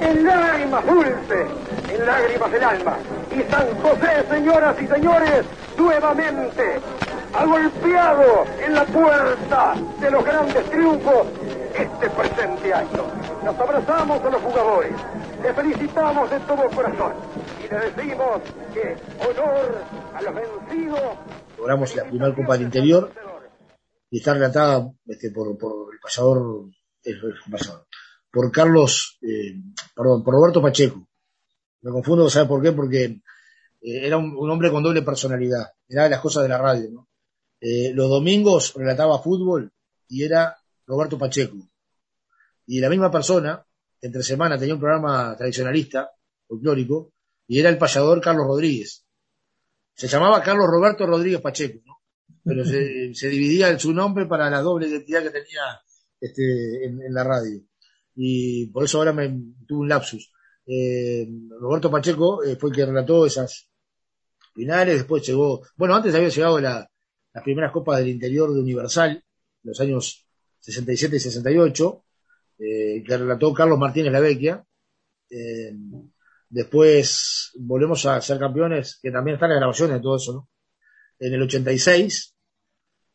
en lágrimas dulces, en lágrimas del alma. Y San José, señoras y señores, nuevamente ha golpeado en la puerta de los grandes triunfos este presente año. Nos abrazamos a los jugadores, les felicitamos de todo corazón y le decimos que honor a los vencidos. Logramos la primera Copa del Interior y está relatada este, por, por el pasador, el, el pasador, por Carlos, eh, perdón, por Roberto Pacheco. Me confundo, ¿sabe por qué? Porque eh, era un, un, hombre con doble personalidad, era de las cosas de la radio, ¿no? Eh, los domingos relataba fútbol y era Roberto Pacheco. Y la misma persona, entre semana tenía un programa tradicionalista, folclórico, y era el payador Carlos Rodríguez. Se llamaba Carlos Roberto Rodríguez Pacheco, ¿no? Pero se, se dividía en su nombre para la doble identidad que tenía este, en, en la radio. Y por eso ahora me tuve un lapsus. Eh, Roberto Pacheco eh, fue el que relató esas finales, después llegó, bueno, antes había llegado la, las primeras copas del interior de Universal, en los años 67 y 68, eh, que relató Carlos Martínez La Vecchia. Eh, después volvemos a ser campeones, que también están en grabaciones de todo eso, ¿no? En el 86,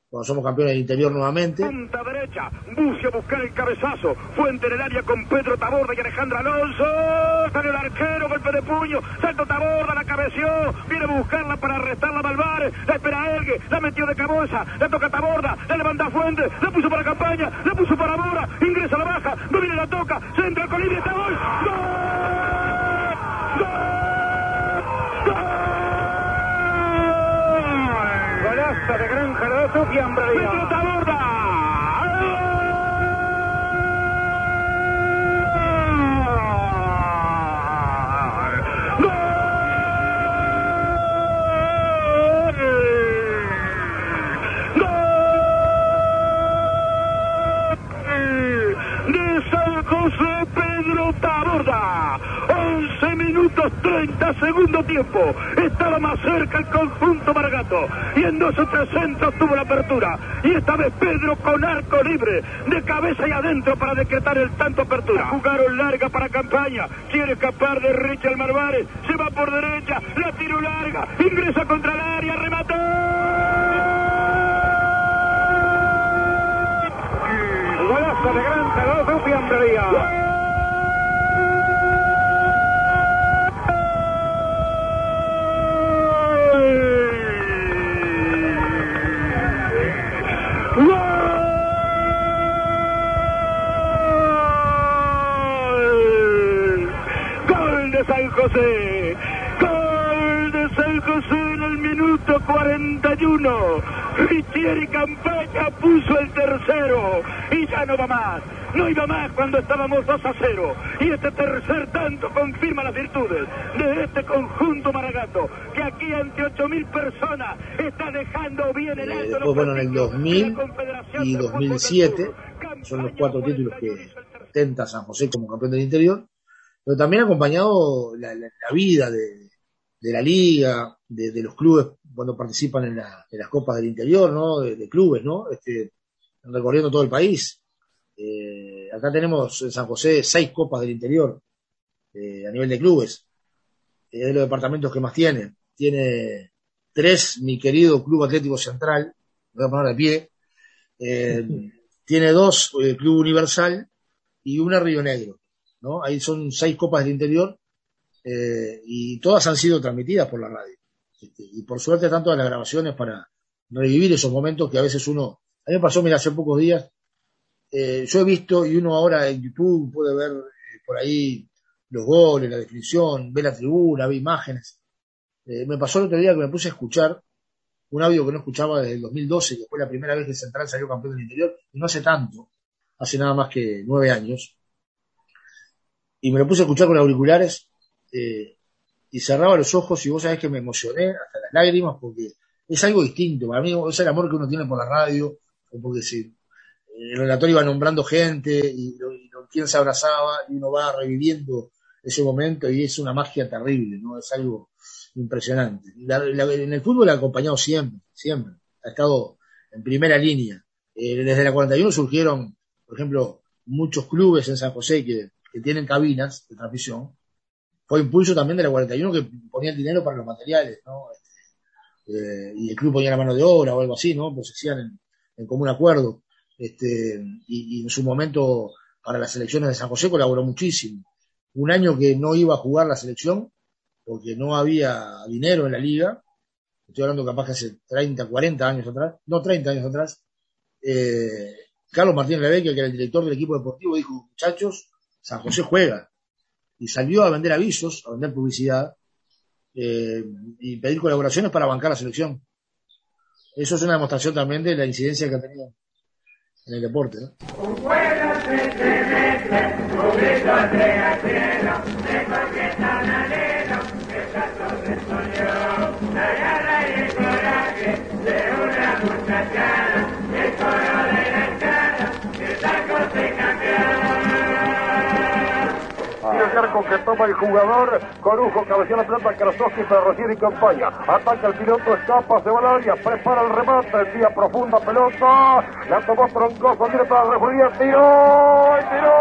cuando somos campeones del interior nuevamente. Punta derecha, Bucio buscar el cabezazo. Fuente en el área con Pedro Taborda y Alejandro Alonso. Salió el arquero, golpe de puño. Salto Taborda, la cabeció. Viene a buscarla para arrestarla Malvar. La espera Elgue, la metió de cabeza. La toca Taborda, la levanta Fuente. La puso para campaña, la puso para Mora. Ingresa a la baja, no viene la toca. Se entra el colibri, está gol. Sofía Pedro Taborda. de San José Pedro Taborda. 11 minutos 30 segundo tiempo. Estaba más cerca el conjunto Margato. Y en dos o tres centros tuvo la apertura. Y esta vez Pedro con arco libre. De cabeza y adentro para decretar el tanto apertura. Jugaron larga para campaña. Quiere escapar de Richard Marvares. Se va por derecha. La tiro larga. Ingresa contra el área. Remató. Golazo de Granja de Sofía San José. Gol de San José en el minuto 41. Richieri Campaña puso el tercero y ya no va más. No iba más cuando estábamos 2 a 0. Y este tercer tanto confirma las virtudes de este conjunto Maragato, que aquí ante 8.000 personas está dejando bien el Eh, alto. después, bueno, en el 2000 y 2007 son los cuatro títulos que tenta San José como campeón del interior, pero también ha acompañado la, la- la vida de, de la liga, de, de los clubes cuando participan en, la- en las copas del interior, ¿no? De, de clubes, ¿no? Este, recorriendo todo el país. Eh, acá tenemos en San José seis copas del interior eh, a nivel de clubes. Es de los departamentos que más tiene. Tiene tres, mi querido Club Atlético Central, voy a poner de pie. Eh, tiene dos, eh, Club Universal y una Río Negro. ¿No? Ahí son seis copas del interior eh, y todas han sido transmitidas por la radio. Este, y por suerte están todas las grabaciones para revivir esos momentos que a veces uno... A mí me pasó, mira, hace pocos días, eh, yo he visto y uno ahora en YouTube puede ver eh, por ahí los goles, la definición, ve la tribuna, ve imágenes. Me pasó el otro día que me puse a escuchar un audio que no escuchaba desde el 2012, que fue la primera vez que Central salió campeón del interior, y no hace tanto, hace nada más que nueve años. Y me lo puse a escuchar con auriculares, eh, y cerraba los ojos, y vos sabés que me emocioné hasta las lágrimas, porque es algo distinto. Para mí es el amor que uno tiene por la radio, o porque si el relator iba nombrando gente, y, y quién se abrazaba, y uno va reviviendo ese momento, y es una magia terrible, ¿no? Es algo impresionante. La- la- en el fútbol ha acompañado siempre, siempre. Ha estado en primera línea. Eh, desde la 41 surgieron, por ejemplo, muchos clubes en San José que, que tienen cabinas de transmisión. Fue impulso también de la 41 que ponía el dinero para los materiales, ¿no? Este, eh, y el club ponía la mano de obra o algo así, ¿no? Pues se hacían en, en común acuerdo. Este, y, en su momento para las selecciones de San José colaboró muchísimo. Un año que no iba a jugar la selección porque no había dinero en la liga, estoy hablando capaz que hace 30, 40 años atrás, no 30 años atrás, eh, Carlos Martín Rebecca, que era el director del equipo deportivo, dijo, muchachos, San José juega. Y salió a vender avisos, a vender publicidad, eh, y pedir colaboraciones para bancar la selección. Eso es una demostración también de la incidencia que ha tenido en el deporte. Arco que toma el jugador, Corujo cabecea la pelota, Krasowski para y campaña. Ataca el piloto, escapa, se va al área, prepara el remate, envía profunda pelota. La tomó Troncoso, tiene para la refería, tiró, y tiró,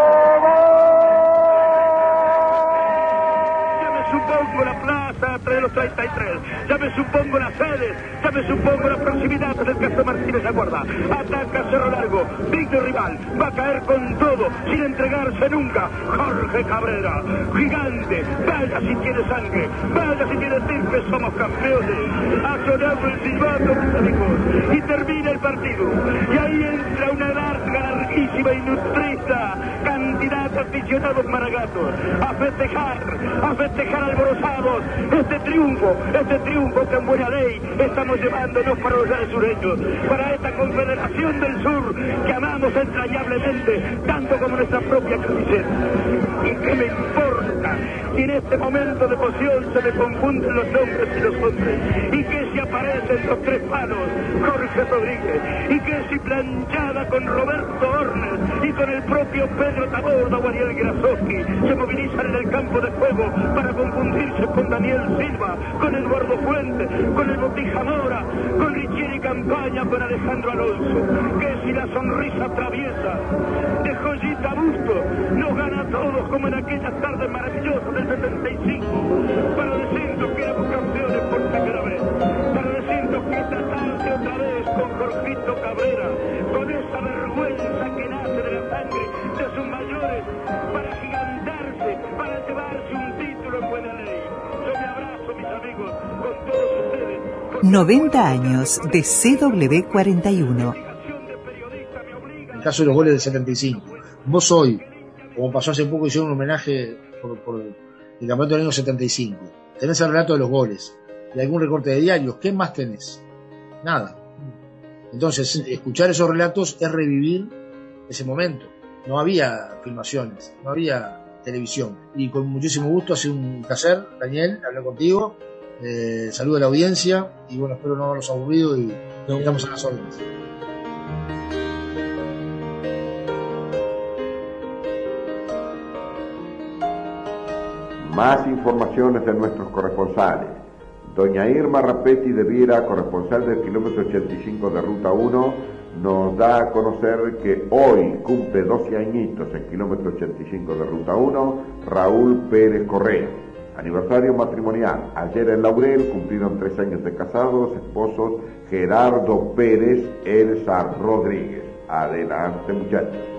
Ya me supongo la entre los 33. Ya me supongo las sedes. Ya me supongo la proximidad del Castro Martínez Aguarda. Ataca Cerro Largo. Digno rival. Va a caer con todo. Sin entregarse nunca. Jorge Cabrera. Gigante. Vaya si tiene sangre. Vaya si tiene estirpe. Somos campeones. Ha sonado el silbato, amigos. Y termina el partido. Y ahí entra una larga, y nutrida cantidad de aficionados maragatos. A festejar. A festejar alborozados. Este triunfo. Este triunfo que en buena ley estamos llevándonos para los sureños. Para esta confederación del sur que amamos entrañablemente. Tanto como nuestra propia camiseta. ¿Y qué me importa? Si en este momento de emoción se me confunden los nombres y los hombres. Y que si aparecen los tres palos, Jorge Rodríguez. Y que si planchada con Roberto Hornes y con el propio Pedro Taborda o Ariel se movilizan en el campo de juego para confundirse con Daniel Silva, con Eduardo Fuentes, con el Botija Mora, con Richieri Campaña, con Alejandro Alonso. Que si la sonrisa traviesa de Joyita Busto nos gana todos como en aquellas tardes maravillosas del 75 para decirnos que éramos campeones por primera vez, para decirnos que esta tarde otra vez con Jorgito Cabrera, con esa vergüenza que nace de la sangre de sus mayores, para gigantarse, para llevarse un título en buena ley. Yo me abrazo, mis amigos, con todos ustedes. 90 años de CW41. En el caso de los goles del 75. Vos hoy, como pasó hace poco, hicieron un homenaje por, el campeonato del año 75. Tenés el relato de los goles y algún recorte de diarios. ¿Qué más tenés? Nada. Entonces, escuchar esos relatos es revivir ese momento. No había filmaciones, no había televisión. Y con muchísimo gusto, hace un placer, Daniel, hablar contigo. Eh, saludo a la audiencia y bueno, espero no haberlos aburrido y estamos a las órdenes. Más informaciones de nuestros corresponsales. Doña Irma Rapetti de Viera, corresponsal del kilómetro 85 de Ruta 1, nos da a conocer que hoy cumple 12 añitos en kilómetro 85 de Ruta 1 Raúl Pérez Correa. Aniversario matrimonial. Ayer en Laurel cumplieron tres años de casados, esposos Gerardo Pérez, Elsa Rodríguez. Adelante muchachos.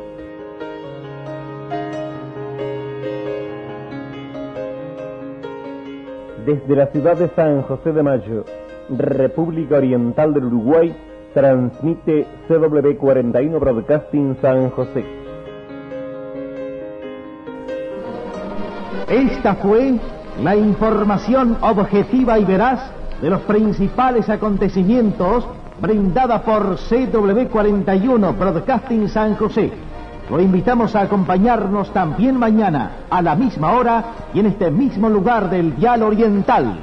Desde la ciudad de San José de Mayo, República Oriental del Uruguay, transmite CW41 Broadcasting San José. Esta fue la información objetiva y veraz de los principales acontecimientos brindada por CW41 Broadcasting San José. Lo invitamos a acompañarnos también mañana a la misma hora y en este mismo lugar del Dial Oriental.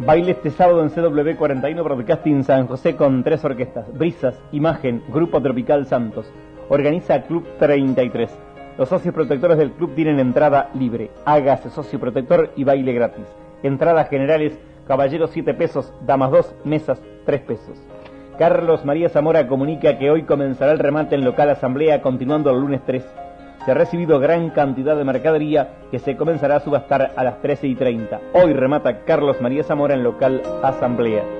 Baile este sábado en CW41 Broadcasting San José con tres orquestas, Brisas, Imagen, Grupo Tropical Santos. Organiza Club 33. Los socios protectores del club tienen entrada libre. Hágase socio protector y baile gratis. Entradas generales, caballeros 7 pesos, damas 2, mesas 3 pesos. Carlos María Zamora comunica que hoy comenzará el remate en local asamblea continuando el lunes 3 se ha recibido gran cantidad de mercadería que se comenzará a subastar a las 13 y 30. Hoy remata Carlos María Zamora en local Asamblea.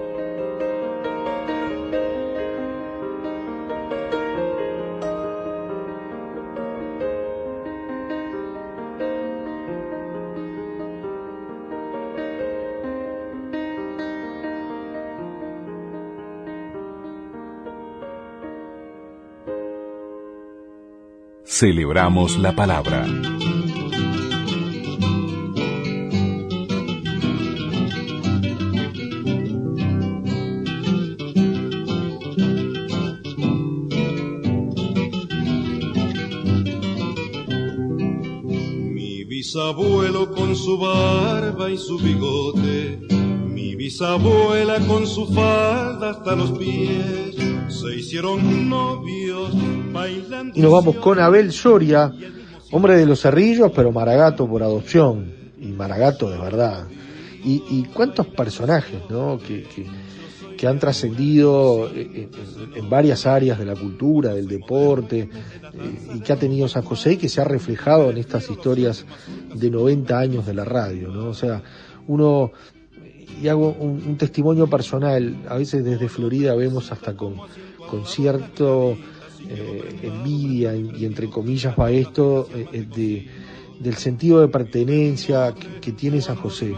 Celebramos la palabra. Mi bisabuelo con su barba y su bigote, mi bisabuela con su falda hasta los pies, se hicieron novios. Y nos vamos con Abel Soria, hombre de los cerrillos, pero maragato por adopción, y maragato de verdad. Y, y cuántos personajes, ¿no? Que, que, han trascendido en, varias áreas de la cultura, del deporte, eh, y que ha tenido San José y que se ha reflejado en estas historias de 90 años de la radio, ¿no? O sea, uno, y hago un, un testimonio personal, a veces desde Florida vemos hasta con, con cierto eh, envidia y, entre comillas va esto eh, eh, de, del sentido de pertenencia que, tiene San José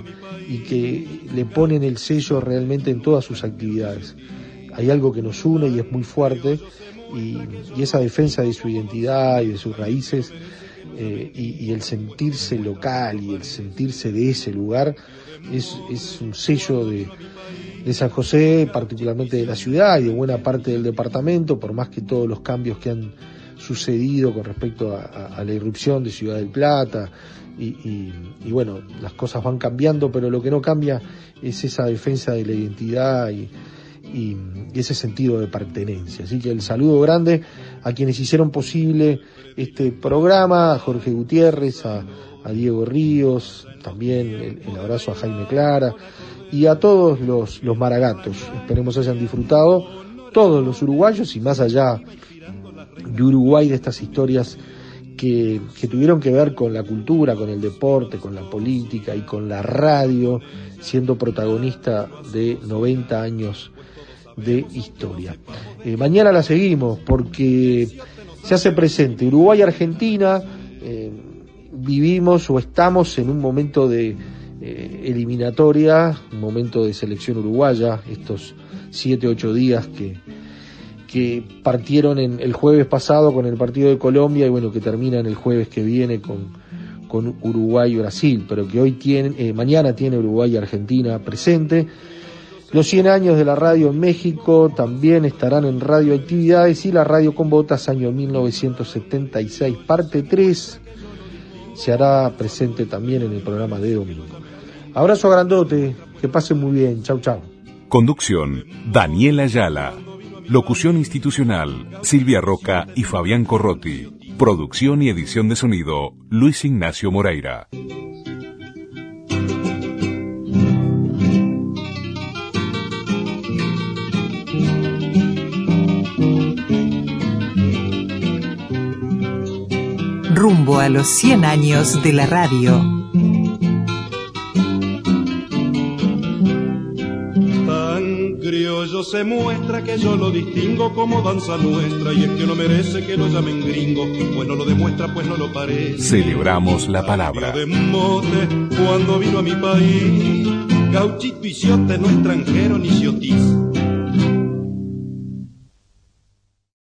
y que le ponen el sello realmente en todas sus actividades. Hay algo que nos une y es muy fuerte y esa defensa de su identidad y de sus raíces eh, y, y el sentirse local y el sentirse de ese lugar es, es un sello de, de San José, particularmente de la ciudad y de buena parte del departamento, por más que todos los cambios que han sucedido con respecto a, la irrupción de Ciudad del Plata y, y- y bueno, las cosas van cambiando, pero lo que no cambia es esa defensa de la identidad y, y- ese sentido de pertenencia. Así que el saludo grande a quienes hicieron posible este programa, a Jorge Gutiérrez, a, Diego Ríos, también el, el abrazo a Jaime Clara y a todos los, los maragatos. Esperemos hayan disfrutado todos los uruguayos y más allá de Uruguay de estas historias que, que tuvieron que ver con la cultura, con el deporte, con la política y con la radio, siendo protagonista de 90 años de historia. Eh, mañana la seguimos porque se hace presente Uruguay-Argentina, eh, vivimos o estamos en un momento de eh, eliminatoria, un momento de selección uruguaya, estos siete, ocho días que, que partieron en el jueves pasado con el partido de Colombia y bueno, que terminan el jueves que viene con, con Uruguay y Brasil, pero que hoy tiene, eh, mañana tiene Uruguay y Argentina presente. Los 100 años de la radio en México también estarán en radioactividades y la radio con botas año 1976, parte 3, se hará presente también en el programa de domingo. Abrazo grandote, que pasen muy bien, chau chau. Conducción, Daniela Ayala. Locución institucional, Silvia Roca y Fabián Corrotti. Producción y edición de sonido, Luis Ignacio Moreira. Rumbo a los 100 años de la radio. Tan criollo se muestra que yo lo distingo como danza nuestra y es que no merece que lo llamen gringo, pues no lo demuestra, pues no lo parece. Celebramos la palabra. de mote cuando vino a mi país, gauchito y ciote, no extranjero ni ciotiz.